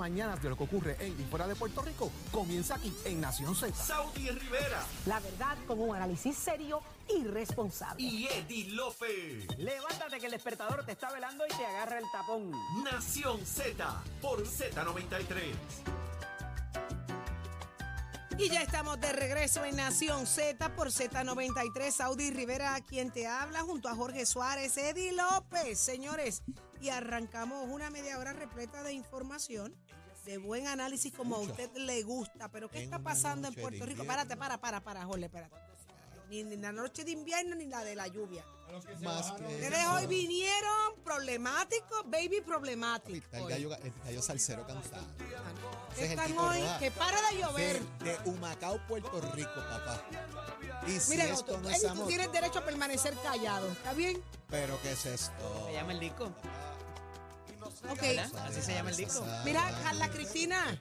Mañanas de lo que ocurre en y fuera de Puerto Rico comienza aquí en Nación Z. Saudi Rivera La verdad con un análisis serio y responsable. y Eddie Lofe. Levántate que el despertador te está velando y te agarra el tapón. Nación Z por Z93. Y ya estamos de regreso en Nación Z por Z93. Saudi Rivera, quien te habla, junto a Jorge Suárez, Eddie López, señores. Y arrancamos una media hora repleta de información, de buen análisis como a usted le gusta. Pero ¿qué está pasando en Puerto Rico? Párate, para, para, para, Jorge, espérate. Ni, ni la noche de invierno ni la de la lluvia. Más que Ustedes hoy vinieron problemáticos, baby problemáticos. Está el gallo, el gallo salsero cantando. Ese Están hoy, que para de llover. De, de Humacao, Puerto Rico, papá. Y si Mira, esto tú, no es Eddie, tú amor, tienes derecho a permanecer callado, ¿está bien? pero ¿qué es esto? Se llama el disco. Ok. Así se llama el disco. Mira, Carla Cristina,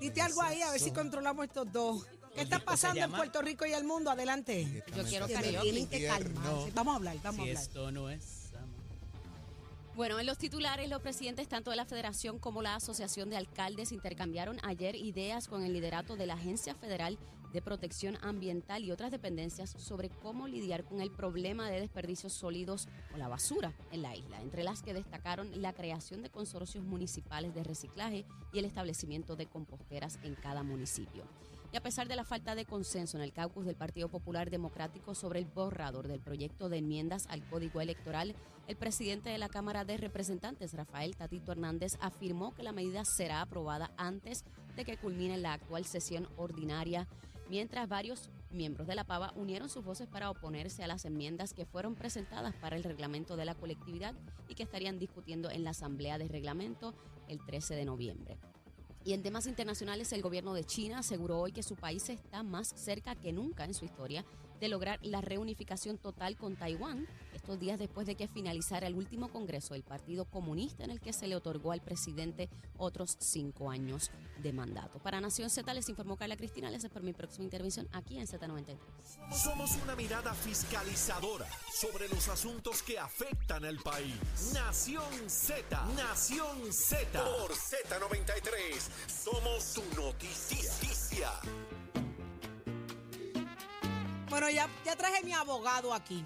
dite algo ahí a ver si controlamos estos dos. ¿Qué está pasando en llama? Puerto Rico y el mundo? Adelante. Yo quiero Que karaoke. Tienen que calmarse. Vamos a hablar, vamos a hablar. esto no es amor. Bueno, en los titulares, los presidentes tanto de la Federación como la Asociación de Alcaldes intercambiaron ayer ideas con el liderato de la Agencia Federal de Protección Ambiental y otras dependencias sobre cómo lidiar con el problema de desperdicios sólidos o la basura en la isla, entre las que destacaron la creación de consorcios municipales de reciclaje y el establecimiento de composteras en cada municipio. Y a pesar de la falta de consenso en el caucus del Partido Popular Democrático sobre el borrador del proyecto de enmiendas al Código Electoral, el presidente de la Cámara de Representantes, Rafael Tatito Hernández, afirmó que la medida será aprobada antes de que culmine la actual sesión ordinaria, mientras varios miembros de la PAVA unieron sus voces para oponerse a las enmiendas que fueron presentadas para el reglamento de la colectividad y que estarían discutiendo en la Asamblea de Reglamento el 13 de noviembre. Y en temas internacionales, el gobierno de China aseguró hoy que su país está más cerca que nunca en su historia de lograr la reunificación total con Taiwán, estos días después de que finalizara el último congreso del Partido Comunista en el que se le otorgó al presidente otros cinco años de mandato. Para Nación Z les informó Carla Cristina, les por mi próxima intervención aquí en Z93. Somos una mirada fiscalizadora sobre los asuntos que afectan al país. Nación Z, Nación Z. Por Z93, somos su noticia. Bueno, ya, ya traje mi abogado aquí.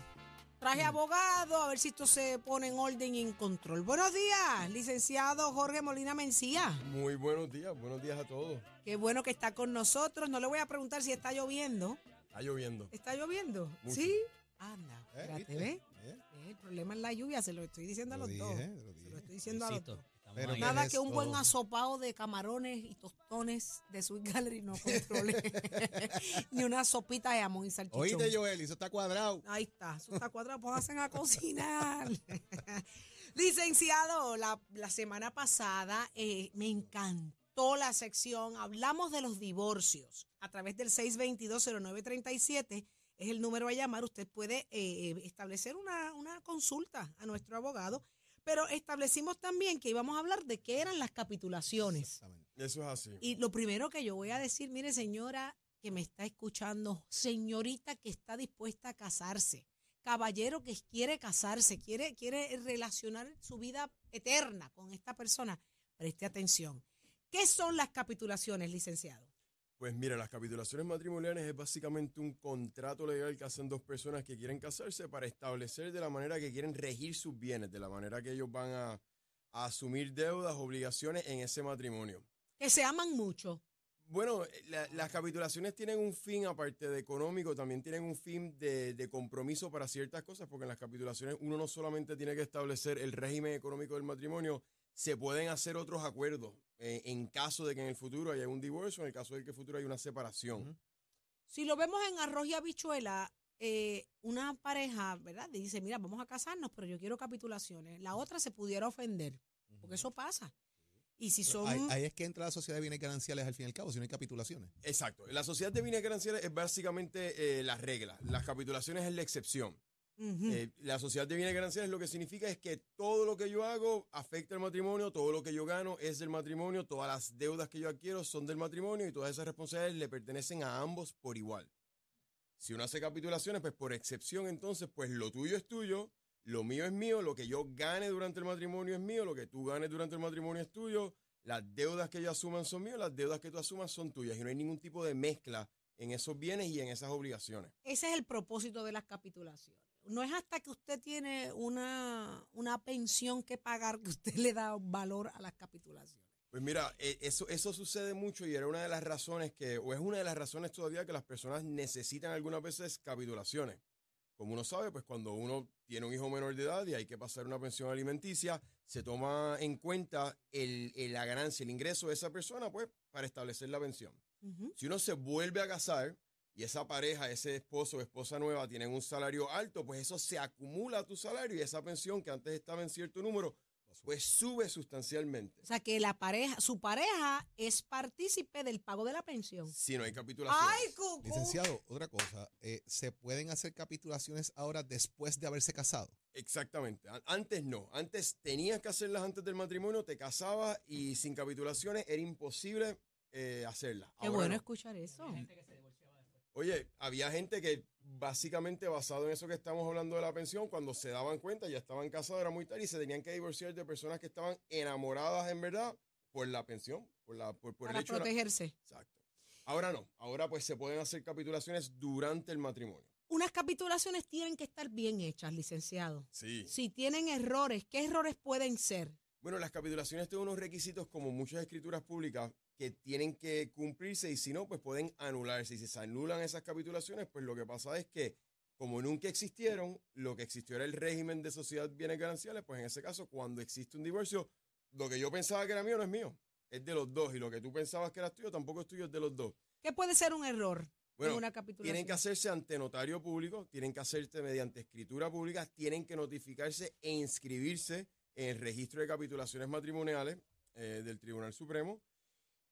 Traje abogado, a ver si esto se pone en orden y en control. Buenos días, licenciado Jorge Molina Mencía. Muy buenos días, buenos días a todos. Qué bueno que está con nosotros. No le voy a preguntar si está lloviendo. Está lloviendo. ¿Está lloviendo? Mucho. ¿Sí? Anda, Eh, espérate, ¿viste? ¿ves? Eh, El problema es la lluvia, se lo estoy diciendo a Lo los dos. lo Se lo estoy diciendo a los dos. Pero Nada ¿qué que un buen asopado de camarones y tostones de Sweet Gallery no controle. Ni una sopita de jamón y salchichón. Oíste, Joel, eso está cuadrado. Ahí está, eso está cuadrado, pónganse a cocinar. Licenciado, la, la semana pasada eh, me encantó la sección, hablamos de los divorcios a través del 6220937, es el número a llamar, usted puede eh, establecer una, una consulta a nuestro abogado, pero establecimos también que íbamos a hablar de qué eran las capitulaciones. Exactamente. Eso es así. Y lo primero que yo voy a decir, mire señora que me está escuchando, señorita que está dispuesta a casarse, caballero que quiere casarse, quiere, quiere relacionar su vida eterna con esta persona, preste atención. ¿Qué son las capitulaciones, licenciado? Pues mira, las capitulaciones matrimoniales es básicamente un contrato legal que hacen dos personas que quieren casarse para establecer de la manera que quieren regir sus bienes, de la manera que ellos van a, a asumir deudas, obligaciones en ese matrimonio. Que se aman mucho. Bueno, la- las capitulaciones tienen un fin, aparte de económico, también tienen un fin de, de compromiso para ciertas cosas, porque en las capitulaciones uno no solamente tiene que establecer el régimen económico del matrimonio, se pueden hacer otros acuerdos eh, en caso de que en el futuro haya un divorcio, en el caso de que en el futuro haya una separación. Si lo vemos en arroz y habichuela, eh, una pareja, ¿verdad? Dice, mira, vamos a casarnos, pero yo quiero capitulaciones. La otra se pudiera ofender, porque eso pasa. Y si son... Ahí, ahí es que entra la sociedad de bienes gananciales al fin y al cabo, si no hay capitulaciones. Exacto. La sociedad de bienes gananciales es básicamente eh, la regla. Las capitulaciones es la excepción. Eh, la sociedad de bienes gananciales lo que significa es que todo lo que yo hago afecta al matrimonio, todo lo que yo gano es del matrimonio, todas las deudas que yo adquiero son del matrimonio y todas esas responsabilidades le pertenecen a ambos por igual. Si uno hace capitulaciones, pues por excepción entonces, pues lo tuyo es tuyo, lo mío es mío, lo que yo gane durante el matrimonio es mío, lo que tú ganes durante el matrimonio es tuyo las deudas que ellos asuman son mías, las deudas que tú asumas son tuyas y no hay ningún tipo de mezcla en esos bienes y en esas obligaciones. Ese es el propósito de las capitulaciones. No es hasta que usted tiene una, una pensión que pagar que usted le da valor a las capitulaciones. Pues mira, eh, eso, eso sucede mucho y era una de las razones que, o es una de las razones todavía que las personas necesitan algunas veces capitulaciones. Como uno sabe, pues cuando uno tiene un hijo menor de edad y hay que pasar una pensión alimenticia, se toma en cuenta el, el- la ganancia, el ingreso de esa persona, pues, para establecer la pensión. Si uno se vuelve a casar y esa pareja, ese esposo o esposa nueva tienen un salario alto, pues eso se acumula a tu salario y esa pensión que antes estaba en cierto número, pues sube sustancialmente. O sea que la pareja, su pareja es partícipe del pago de la pensión. Si no hay capitulación. ¡Ay, Cucu! Licenciado, otra cosa, eh, ¿se pueden hacer capitulaciones ahora después de haberse casado? Exactamente. An- Antes no. Antes tenías que hacerlas antes del matrimonio, te casabas y sin capitulaciones era imposible eh, hacerlas. Qué Ahora bueno no. escuchar eso. Oye, había gente que básicamente basado en eso que estamos hablando de la pensión, cuando se daban cuenta ya estaban casados, era muy tarde y se tenían que divorciar de personas que estaban enamoradas en verdad por la pensión, por, la, por, por el Para hecho de la- protegerse. Exacto. Ahora no. Ahora pues se pueden hacer capitulaciones durante el matrimonio. Unas capitulaciones tienen que estar bien hechas, licenciado. Sí. Si tienen errores, ¿qué errores pueden ser? Bueno, las capitulaciones tienen unos requisitos como muchas escrituras públicas que tienen que cumplirse y si no, pues pueden anularse. Y si se anulan esas capitulaciones, pues lo que pasa es que como nunca existieron, lo que existió era el régimen de sociedad bienes gananciales, pues en ese caso, cuando existe un divorcio, lo que yo pensaba que era mío no es mío, es de los dos. Y lo que tú pensabas que era tuyo tampoco es tuyo, es de los dos. ¿Qué puede ser un error Bueno, en una capitulación? Tienen que hacerse ante notario público, tienen que hacerse mediante escritura pública, tienen que notificarse e inscribirse en el registro de capitulaciones matrimoniales eh, del Tribunal Supremo.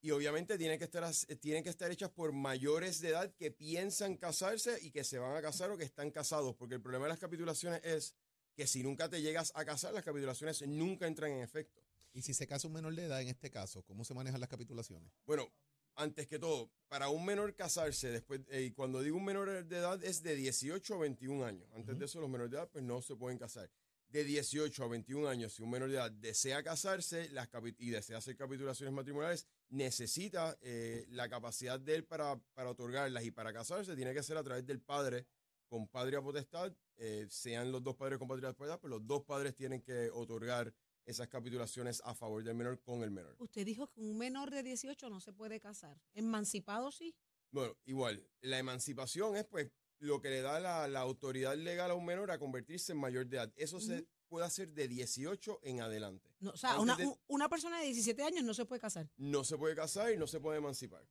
Y obviamente tienen que, estar, eh, tienen que estar hechas por mayores de edad que piensan casarse y que se van a casar o que están casados. Porque el problema de las capitulaciones es que si nunca te llegas a casar, las capitulaciones nunca entran en efecto. Y si se casa un menor de edad en este caso, ¿cómo se manejan las capitulaciones? Bueno, antes que todo, para un menor casarse, después, eh, y cuando digo un menor de edad es de 18 a 21 años. Antes de eso, los menores de edad pues no se pueden casar. De 18 a 21 años, si un menor de edad desea casarse las y desea hacer capitulaciones matrimoniales, necesita eh, la capacidad de él para, para otorgarlas y para casarse tiene que ser a través del padre con patria potestad, eh, sean los dos padres con patria potestad, pues los dos padres tienen que otorgar esas capitulaciones a favor del menor con el menor. Usted dijo que un menor de 18 no se puede casar. Emancipado sí. Bueno, igual, la emancipación es pues lo que le da la, la autoridad legal a un menor a convertirse en mayor de edad. Eso se puede hacer de 18 en adelante. No, o sea, una, de- un- una persona de 17 años no se puede casar. No se puede casar y no se puede emancipar.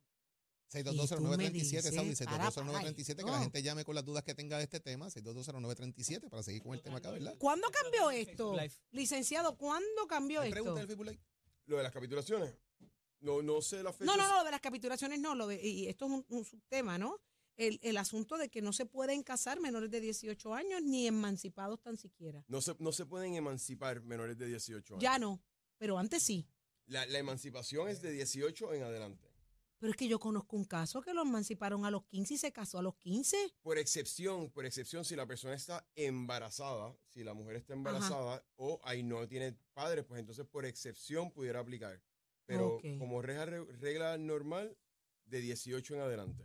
6220937, Saudi, dices, para, 6220937, que la gente llame con las dudas que tenga de este tema, 6220937, para seguir con el tema acá, ¿verdad? ¿Cuándo cambió esto? Licenciado, ¿cuándo cambió ¿Hay esto? pregunta del Facebook Live? Lo de las capitulaciones, no, no sé la fecha. No, no, no, lo de las capitulaciones no, lo de, y esto es un, un subtema, ¿no? El, el asunto de que no se pueden casar menores de 18 años ni emancipados tan siquiera. No se, no se pueden emancipar menores de 18 años. Ya no, pero antes sí. La, la emancipación es de 18 en adelante. Pero es que yo conozco un caso que lo emanciparon a los 15 y se casó a los 15. Por excepción, por excepción, si la persona está embarazada, si la mujer está embarazada o ahí no tiene padres, pues entonces por excepción pudiera aplicar. Pero como regla, regla normal, de 18 en adelante.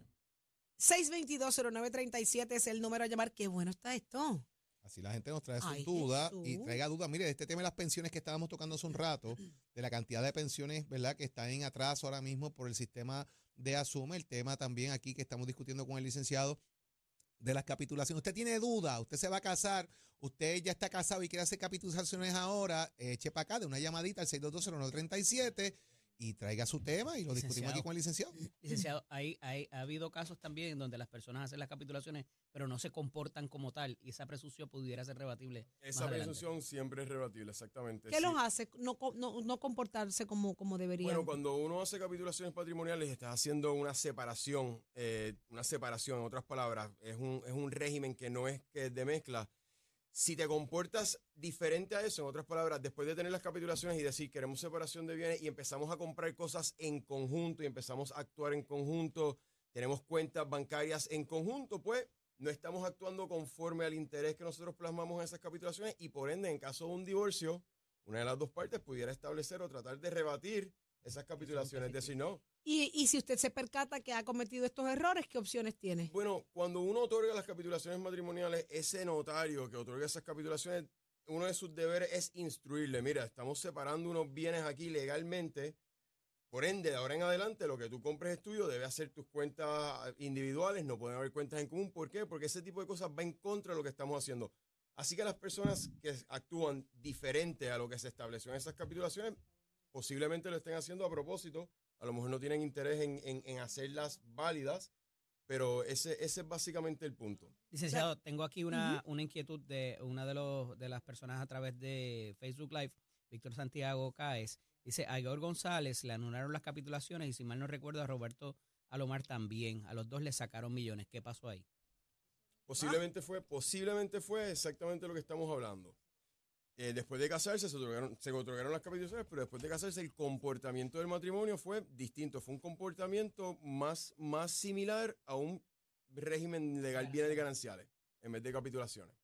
6220937 es el número a llamar. Qué bueno está esto. Así la gente nos trae sus dudas y traiga dudas. Mire, este tema de las pensiones que estábamos tocando hace un rato, de la cantidad de pensiones, ¿verdad?, que están en atraso ahora mismo por el sistema de Asume, el tema también aquí que estamos discutiendo con el licenciado de las capitulaciones. Usted tiene duda, usted se va a casar, usted ya está casado y quiere hacer capitulaciones ahora, eche para acá de una llamadita al 6220937 y traiga su tema y lo discutimos aquí Licenciado. con el licenciado. Licenciado, hay, hay, ha habido casos también donde las personas hacen las capitulaciones, pero no se comportan como tal, y esa presunción pudiera ser rebatible. Esa presunción siempre es rebatible, exactamente. ¿Qué Sí. los hace no, no, no comportarse como, como deberían? Bueno, cuando uno hace capitulaciones patrimoniales, estás haciendo una separación, eh, una separación, en otras palabras, es un, es un régimen que no es que es de mezcla. Si te comportas diferente a eso, en otras palabras, después de tener las capitulaciones y decir queremos separación de bienes y empezamos a comprar cosas en conjunto y empezamos a actuar en conjunto, tenemos cuentas bancarias en conjunto, pues no estamos actuando conforme al interés que nosotros plasmamos en esas capitulaciones y por ende, en caso de un divorcio, una de las dos partes pudiera establecer o tratar de rebatir esas capitulaciones. Es decir, no. Y, si usted se percata que ha cometido estos errores, ¿qué opciones tiene? Bueno, cuando uno otorga las capitulaciones matrimoniales, ese notario que otorga esas capitulaciones, uno de sus deberes es instruirle, mira, estamos separando unos bienes aquí legalmente, por ende, de ahora en adelante, lo que tú compres es tuyo, debe hacer tus cuentas individuales, no pueden haber cuentas en común. ¿Por qué? Porque ese tipo de cosas va en contra de lo que estamos haciendo. Así que las personas que actúan diferente a lo que se estableció en esas capitulaciones, posiblemente lo estén haciendo a propósito, a lo mejor no tienen interés en, en- en hacerlas válidas, pero ese, ese es básicamente el punto. Licenciado, tengo aquí una, una inquietud de una de, los, de las personas a través de Facebook Live, Víctor Santiago Cáez. Dice, a Igor González le anularon las capitulaciones y si mal no recuerdo a Roberto Alomar también. A los dos le sacaron millones. ¿Qué pasó ahí? Posiblemente fue, posiblemente fue exactamente lo que estamos hablando. Eh, después de casarse se otorgaron, se otorgaron las capitulaciones, pero después de casarse el comportamiento del matrimonio fue distinto. Fue un comportamiento más, más similar a un régimen legal bienes gananciales en vez de capitulaciones.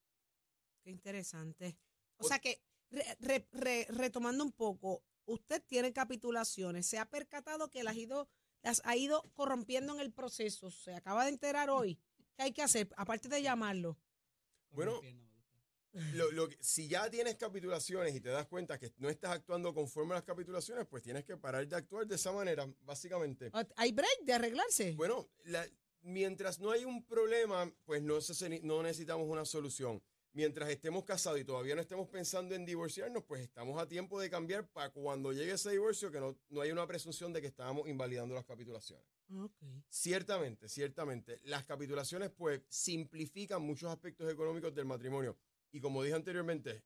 Qué interesante. O sea que, re- re- re- retomando un poco, usted tiene capitulaciones, se ha percatado que las, ha ido, las ha ido corrompiendo en el proceso, se acaba de enterar hoy. ¿Qué hay que hacer? Aparte de llamarlo. Bueno, Lo- lo si ya tienes capitulaciones y te das cuenta que no estás actuando conforme a las capitulaciones, pues tienes que parar de actuar de esa manera, básicamente. ¿Hay break de arreglarse? Bueno, la- mientras no hay un problema, pues no, se- no necesitamos una solución. Mientras estemos casados y todavía no estemos pensando en divorciarnos, pues estamos a tiempo de cambiar para cuando llegue ese divorcio que no, no haya una presunción de que estábamos invalidando las capitulaciones. Ok. Ciertamente, ciertamente. Las capitulaciones pues simplifican muchos aspectos económicos del matrimonio. Y como dije anteriormente,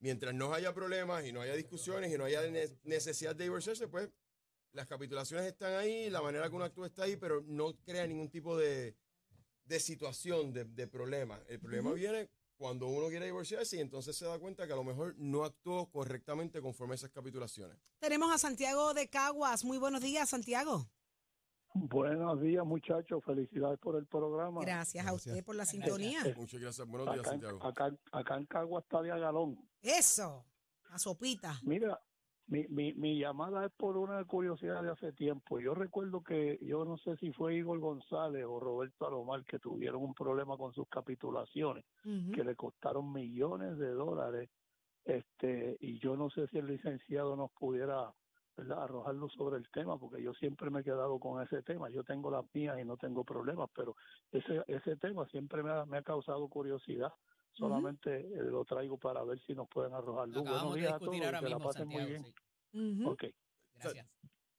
mientras no haya problemas y no haya discusiones y no haya ne- necesidad de divorciarse, pues las capitulaciones están ahí, la manera que uno actúa está ahí, pero no crea ningún tipo de, de situación, de, de problema. El problema viene cuando uno quiere divorciarse y entonces se da cuenta que a lo mejor no actuó correctamente conforme a esas capitulaciones. Tenemos a Santiago de Caguas. Muy buenos días, Santiago. Buenos días, muchachos. Felicidades por el programa. Gracias a usted por la sintonía. Muchas gracias. Buenos días, Acá, en- Santiago. acá, acá en Cagua está de agalón. Eso, a sopita. Mira, mi, mi, mi llamada es por una curiosidad de hace tiempo. Yo recuerdo que yo no sé si fue Igor González o Roberto Alomar que tuvieron un problema con sus capitulaciones, que le costaron millones de dólares. Este, y yo no sé si el licenciado nos pudiera ¿verdad? arrojar luz sobre el tema, porque yo siempre me he quedado con ese tema. Yo tengo las mías y no tengo problemas, pero ese, ese tema siempre me ha, me ha causado curiosidad. Solamente eh, lo traigo para ver si nos pueden arrojar luz. acabamos Buenos días a todos, ahora que la pasen muy bien. sí. Ujú. Ok. Gracias.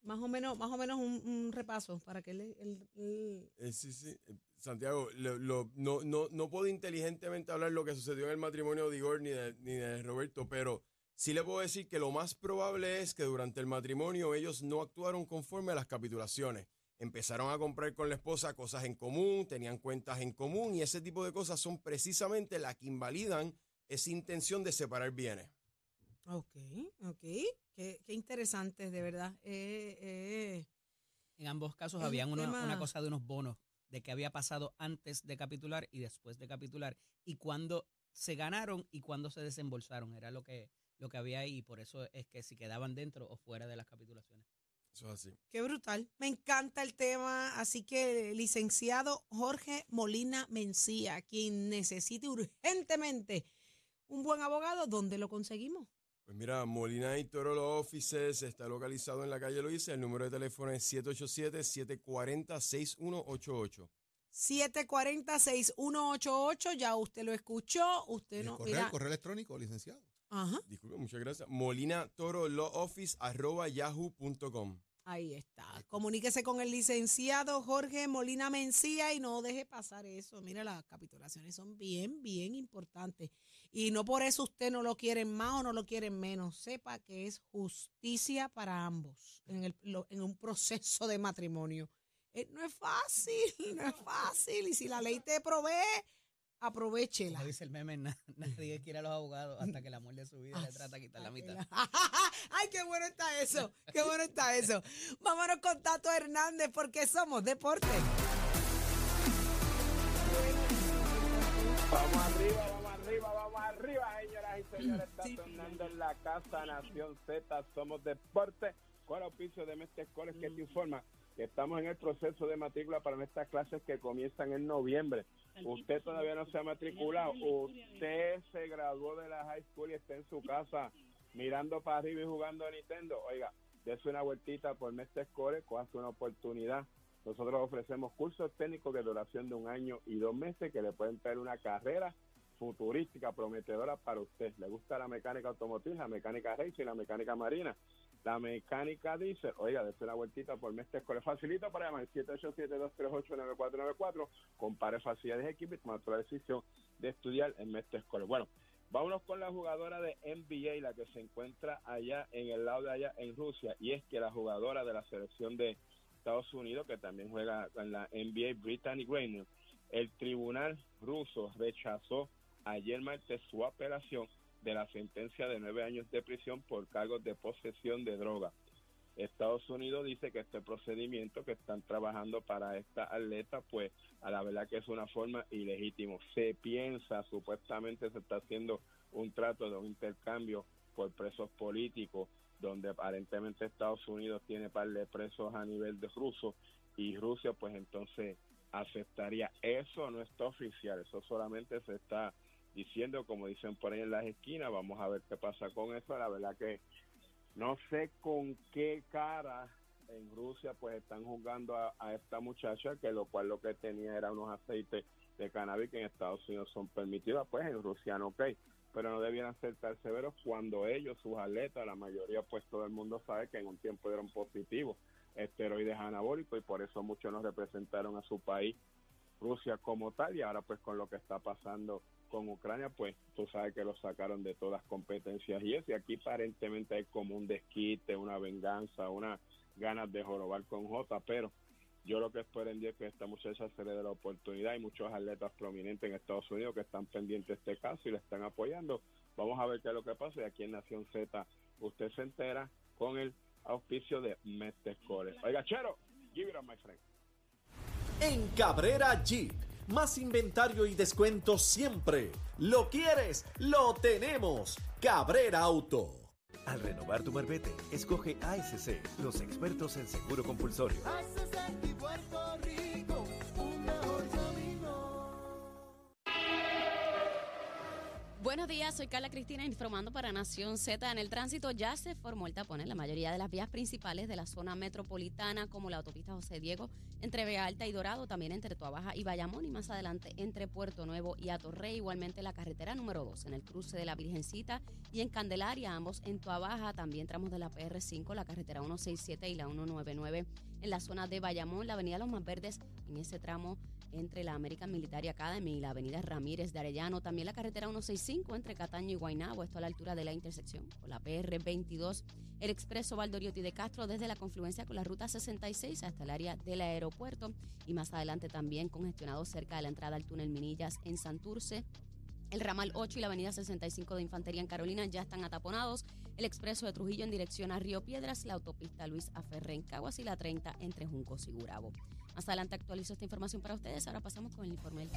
Más o menos, más o menos un, un repaso para que él, él- Eh, sí, sí. Santiago, lo- lo- no, no, no puedo inteligentemente hablar lo que sucedió en el matrimonio de Igor ni de, ni de Roberto, pero sí le puedo decir que lo más probable es que durante el matrimonio ellos no actuaron conforme a las capitulaciones. Empezaron a comprar con la esposa cosas en común, tenían cuentas en común y ese tipo de cosas son precisamente las que invalidan esa intención de separar bienes. Ok, ok. Qué, qué interesante, de verdad. Eh, eh, En ambos casos una, tema- una cosa de unos bonos de que había pasado antes de capitular y después de capitular y cuándo se ganaron y cuándo se desembolsaron. Era lo que, lo que había ahí y por eso es que si quedaban dentro o fuera de las capitulaciones. Eso es así. qué brutal. Me encanta el tema. Así que, licenciado Jorge Molina Mencía, quien necesite urgentemente un buen abogado, ¿dónde lo conseguimos? Pues mira, Molina y Toro Law Offices está localizado en la calle Loíza. El número de teléfono es 787-740-6188. 740-6188, ya usted lo escuchó, usted El no, correo, mira, el correo electrónico, licenciado. Ajá, Disculpe, muchas gracias. Molina Toro Law Office arroba yahoo.com. ahí está. Comuníquese con el licenciado Jorge Molina Mencía y no deje pasar eso. Mira, las capitulaciones son bien, bien importantes. Y no por eso usted no lo quieren más o no lo quieren menos. Sepa que es justicia para ambos en, el, lo- en un proceso de matrimonio. Eh, no es fácil, no es fácil. Y si la ley te provee, aprovechela. Como dice el meme, na- nadie quiere a los abogados hasta que la muerte de su vida le trata de quitar la mitad. Ay, qué bueno está eso, qué bueno está eso. Vámonos con Tato Hernández porque somos deporte. Vamos arriba, vamos arriba, vamos arriba, señoras y señores. Está sonando en la casa Nación Z. Somos deporte con el auspicio de Mestre Escoles que te informa que estamos en el proceso de matrícula para nuestras clases que comienzan en noviembre. Usted todavía no se ha matriculado, usted se graduó de la high school y está en su casa mirando para arriba y jugando a Nintendo. Oiga, dése una vueltita por Mestre Escoles, coja una oportunidad. Nosotros ofrecemos cursos técnicos de duración de un año y dos meses que le pueden traer una carrera futurística, prometedora para usted. ¿Le gusta la mecánica automotriz, la mecánica racing, la mecánica marina? La mecánica dice, oiga, dése una vueltita por Mestre Escoles. Facilita para llamar 787-238-9494. Compare facilidades de equipo y tomar la decisión de estudiar en Mestre Escoles. Bueno, vámonos con la jugadora de NBA, la que se encuentra allá en el lado de allá en Rusia. Y es que la jugadora de la selección de Estados Unidos, que también juega en la NBA, Brittany Griner, el tribunal ruso rechazó ayer martes su apelación de la sentencia de nueve años de prisión por cargos de posesión de droga. Estados Unidos dice que este procedimiento que están trabajando para esta atleta, pues a la verdad que es una forma ilegítimo. Se piensa, supuestamente se está haciendo un trato de un intercambio por presos políticos, donde aparentemente Estados Unidos tiene par de presos a nivel de ruso y Rusia pues entonces aceptaría. Eso no está oficial, eso solamente se está diciendo, como dicen por ahí en las esquinas, vamos a ver qué pasa con eso. La verdad que no sé con qué cara en Rusia pues están juzgando a, esta muchacha, que lo cual lo que tenía era unos aceites de cannabis que en Estados Unidos son permitidos, pues en Rusia no, ok, pero no debieran ser tan severos cuando ellos, sus atletas, la mayoría, pues todo el mundo sabe que en un tiempo eran positivos esteroides anabólicos y por eso muchos nos representaron a su país, Rusia como tal, y ahora pues con lo que está pasando con Ucrania, pues tú sabes que lo sacaron de todas competencias y eso, y aquí aparentemente hay como un desquite, una venganza, una ganas de jorobar con J, pero yo lo que espero en día es que esta muchacha se le dé la oportunidad. Hay muchos atletas prominentes en Estados Unidos que están pendientes de este caso y le están apoyando. Vamos a ver qué es lo que pasa. Y aquí en Nación Z usted se entera con el auspicio de Metescore. Oiga, Chero, give it up, my friend. En Cabrera Jeep más inventario y descuento siempre. ¿Lo quieres? ¡Lo tenemos! Cabrera Auto. Al renovar tu marbete, escoge ASC, los expertos en seguro compulsorio. Buenos días, soy Carla Cristina informando para Nación Z. En el tránsito ya se formó el tapón en la mayoría de las vías principales de la zona metropolitana, como la autopista José Diego, entre Vega Alta y Dorado, también entre Tuabaja y Bayamón, y más adelante entre Puerto Nuevo y Atorrey, igualmente la carretera número 2, en el cruce de la Virgencita y en Candelaria, ambos en Tuabaja, también tramos de la PR5, la carretera 167 y la 199, en la zona de Bayamón, la avenida Los Más Verdes, en ese tramo entre la American Military Academy y la avenida Ramírez de Arellano, también la carretera 165 entre Cataño y Guaynabo, esto a la altura de la intersección con la PR22, el expreso Valdoriotti de Castro desde la confluencia con la ruta 66 hasta el área del aeropuerto y más adelante también congestionado cerca de la entrada al túnel Minillas en Santurce. El ramal 8 y la avenida 65 de Infantería en Carolina ya están ataponados. El expreso de Trujillo en dirección a Río Piedras, la autopista Luis Aferré en Caguas y la 30 entre Juncos y Gurabo. Más adelante actualizo esta información para ustedes. Ahora pasamos con el informe del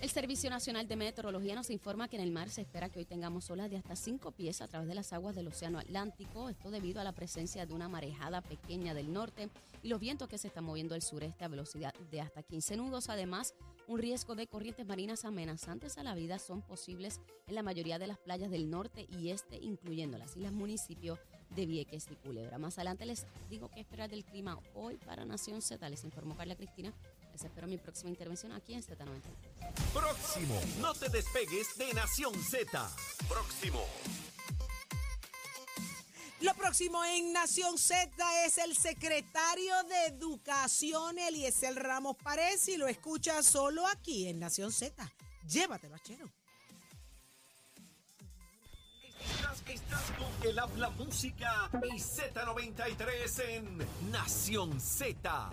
el Servicio Nacional de Meteorología nos informa que en el mar se espera que hoy tengamos olas de hasta 5 pies a través de las aguas del Océano Atlántico, esto debido a la presencia de una marejada pequeña del norte y los vientos que se están moviendo al sureste a velocidad de hasta 15 nudos. Además, un riesgo de corrientes marinas amenazantes a la vida son posibles en la mayoría de las playas del norte y este, incluyendo las islas municipios de Vieques y Culebra. Más adelante les digo qué esperar del clima hoy para Nación Z. Les informó Carla Cristina. Les espero mi próxima intervención aquí en Z90. Próximo. No te despegues de Nación Z. Próximo. Lo próximo en Nación Z es el secretario de Educación, Eliezer Ramos Párez, y lo escucha solo aquí en Nación Z. Llévatelo, achero. Estás con el habla música y Z93 en Nación Z.